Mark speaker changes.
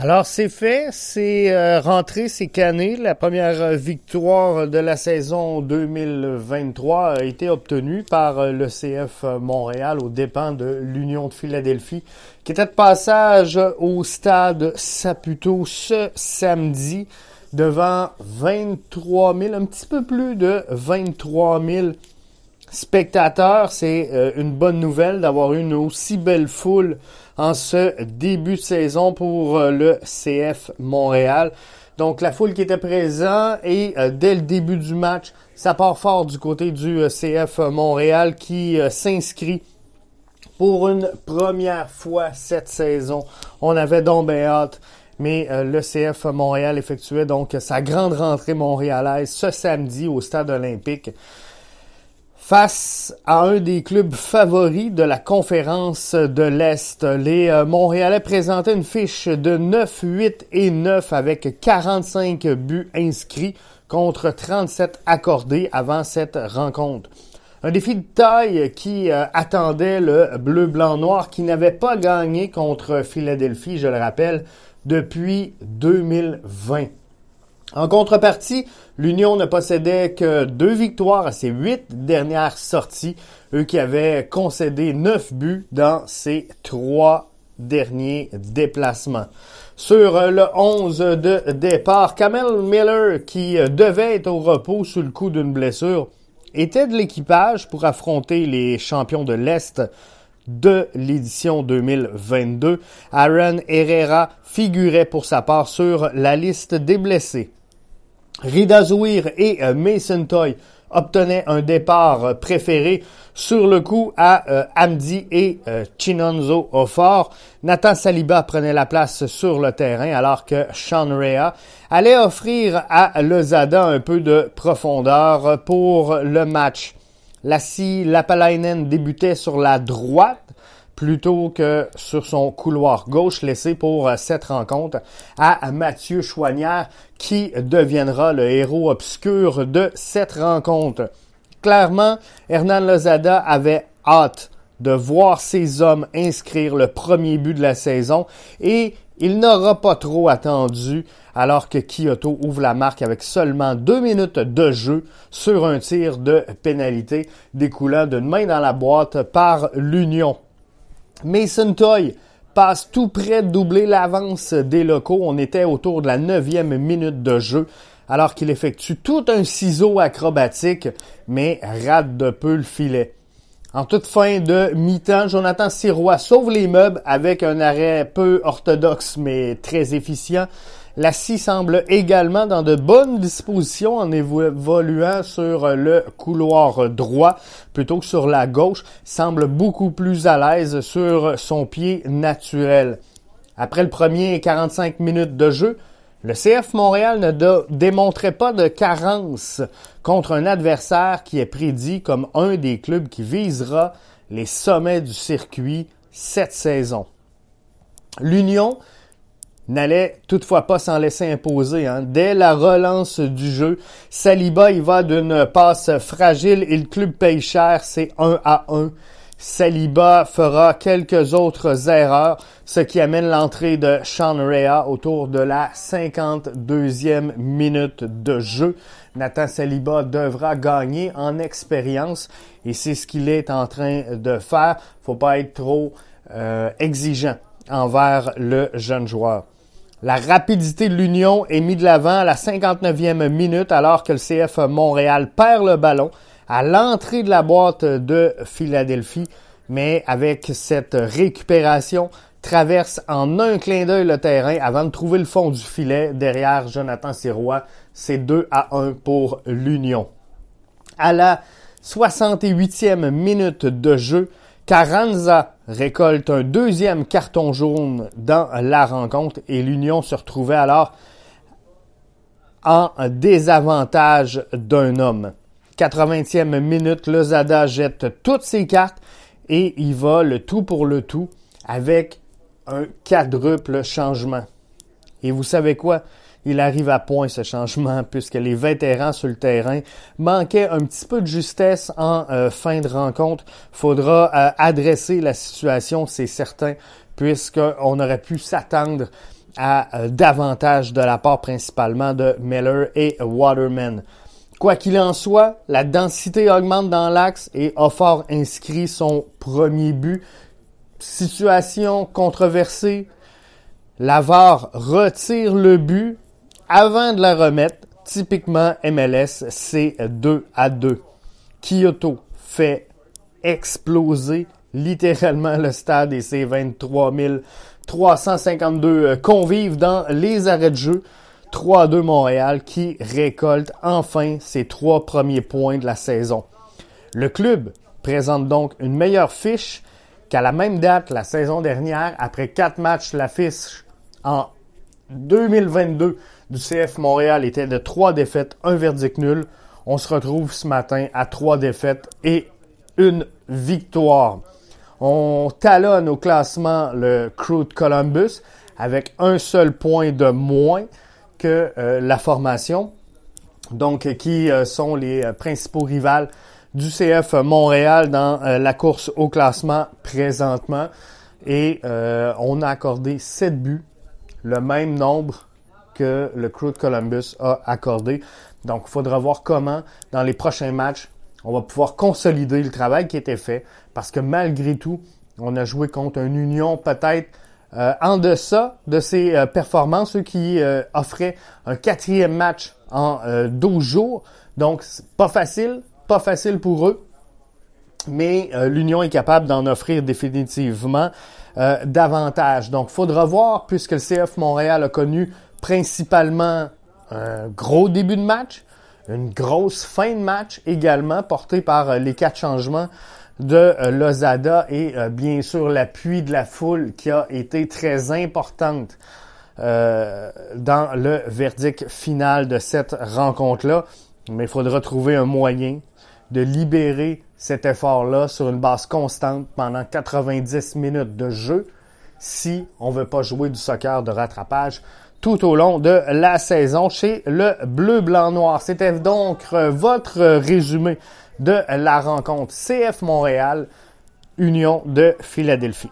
Speaker 1: Alors c'est fait, c'est euh, rentré, c'est cané. La première euh, victoire de la saison 2023 a été obtenue par euh, le CF Montréal aux dépens de l'Union de Philadelphie, qui était de passage au stade Saputo ce samedi devant 23 000, un petit peu plus de 23 000 spectateurs. C'est une bonne nouvelle d'avoir une aussi belle foule en ce début de saison pour euh, le CF Montréal. Donc la foule qui était présente et euh, dès le début du match, ça part fort du côté du euh, CF Montréal qui s'inscrit pour une première fois cette saison. On avait donc hâte, mais le CF Montréal effectuait donc sa grande rentrée montréalaise ce samedi au stade olympique face à un des clubs favoris de la conférence de l'Est. Les euh, Montréalais présentaient une fiche de 9, 8 et 9 avec 45 buts inscrits contre 37 accordés avant cette rencontre. Un défi de taille qui euh, attendait le bleu-blanc-noir qui n'avait pas gagné contre Philadelphie, je le rappelle, depuis 2020. En contrepartie, l'Union ne possédait que deux victoires à ses huit dernières sorties, eux qui avaient concédé neuf buts dans ses trois derniers déplacements. Sur le 11 de départ, Kamel Miller, qui devait être au repos sous le coup d'une blessure, était de l'équipage pour affronter les champions de l'Est de l'édition 2022. Aaron Herrera figurait pour sa part sur la liste des blessés. Rida Zouir et euh, Mason Toy obtenaient un départ euh, préféré sur le coup à euh, Amdi et Chinonzo au fort. Nathan Saliba prenait la place sur le terrain alors que Sean Rea allait offrir à Lozada un peu de profondeur pour le match. Lassie Lapalainen débutait sur la droite plutôt que sur son couloir gauche laissé pour euh, cette rencontre à Mathieu Chouanière qui deviendra le héros obscur de cette rencontre. Clairement, Hernan Lozada avait hâte de voir ses hommes inscrire le premier but de la saison et il n'aura pas trop attendu alors que Kyoto ouvre la marque avec seulement deux minutes de jeu sur un tir de pénalité découlant d'une main dans la boîte par l'Union. Mason Toy passe tout près de doubler l'avance des locaux. On était autour de la neuvième minute de jeu alors qu'il effectue tout un ciseau acrobatique, mais rate de peu le filet. En toute fin de mi-temps, Jonathan Sirois sauve les meubles avec un arrêt peu orthodoxe mais très efficient. La scie semble également dans de bonnes dispositions en évoluant sur le couloir droit plutôt que sur la gauche, semble beaucoup plus à l'aise sur son pied naturel. Après le premier 45 minutes de jeu, le CF Montréal ne démontrait pas de carence contre un adversaire qui est prédit comme un des clubs qui visera les sommets du circuit cette saison. L'Union n'allait toutefois pas s'en laisser imposer. Hein. Dès la relance du jeu, Saliba y va d'une passe fragile et le club paye cher, c'est 1 à 1. Saliba fera quelques autres erreurs, ce qui amène l'entrée de Sean Rea autour de la 52e minute de jeu. Nathan Saliba devra gagner en expérience et c'est ce qu'il est en train de faire. Faut pas être trop euh, exigeant envers le jeune joueur. La rapidité de l'Union est mise de l'avant à la 59e minute alors que le CF Montréal perd le ballon à l'entrée de la boîte de Philadelphie, mais avec cette récupération, traverse en un clin d'œil le terrain avant de trouver le fond du filet derrière Jonathan Sirois. C'est 2 à 1 pour l'Union. À la 68e minute de jeu, Carranza récolte un deuxième carton jaune dans la rencontre et l'Union se retrouvait alors en désavantage d'un homme. 80e minute, Lozada jette toutes ses cartes et il va le tout pour le tout avec un quadruple changement. Et vous savez quoi? Il arrive à point ce changement puisque les vétérans sur le terrain manquaient un petit peu de justesse en euh, fin de rencontre. Faudra euh, adresser la situation, c'est certain, puisqu'on aurait pu s'attendre à davantage de la part principalement de Miller et Waterman. Quoi qu'il en soit, la densité augmente dans l'axe et Offort inscrit son premier but. Situation controversée. Lavar retire le but avant de la remettre. Typiquement MLS, c'est 2 à 2. Kyoto fait exploser littéralement le stade et ses 23 352 convives dans les arrêts de jeu. 3-2 Montréal qui récolte enfin ses trois premiers points de la saison. Le club présente donc une meilleure fiche qu'à la même date la saison dernière. Après quatre matchs, la fiche en 2022 du CF Montréal était de trois défaites, un verdict nul. On se retrouve ce matin à trois défaites et une victoire. On talonne au classement le Crew de Columbus avec un seul point de moins que euh, la formation, donc qui euh, sont les euh, principaux rivales du CF Montréal dans la course au classement présentement. Et on a accordé 7 buts, le même nombre que le Crew de Columbus a accordé. Donc, il faudra voir comment, dans les prochains matchs, on va pouvoir consolider le travail qui été fait. Parce que malgré tout, on a joué contre une union peut-être euh, en deçà de ses euh, performances, eux qui euh, offraient un quatrième match en 12 jours. Donc, pas facile, pas facile pour eux. Mais l'Union est capable d'en offrir définitivement davantage. Donc, faudra voir, puisque le CF Montréal a connu principalement un gros début de match, une grosse fin de match également, portée par les quatre changements de euh, Lozada et euh, bien sûr l'appui de la foule qui a été très importante euh, dans le verdict final de cette rencontre-là. Mais il faudra trouver un moyen de libérer cet effort-là sur une base constante pendant 90 minutes de jeu si on veut pas jouer du soccer de rattrapage tout au long de la saison chez le Bleu Blanc Noir. C'était donc votre résumé de la rencontre CF Montréal, Union de Philadelphie.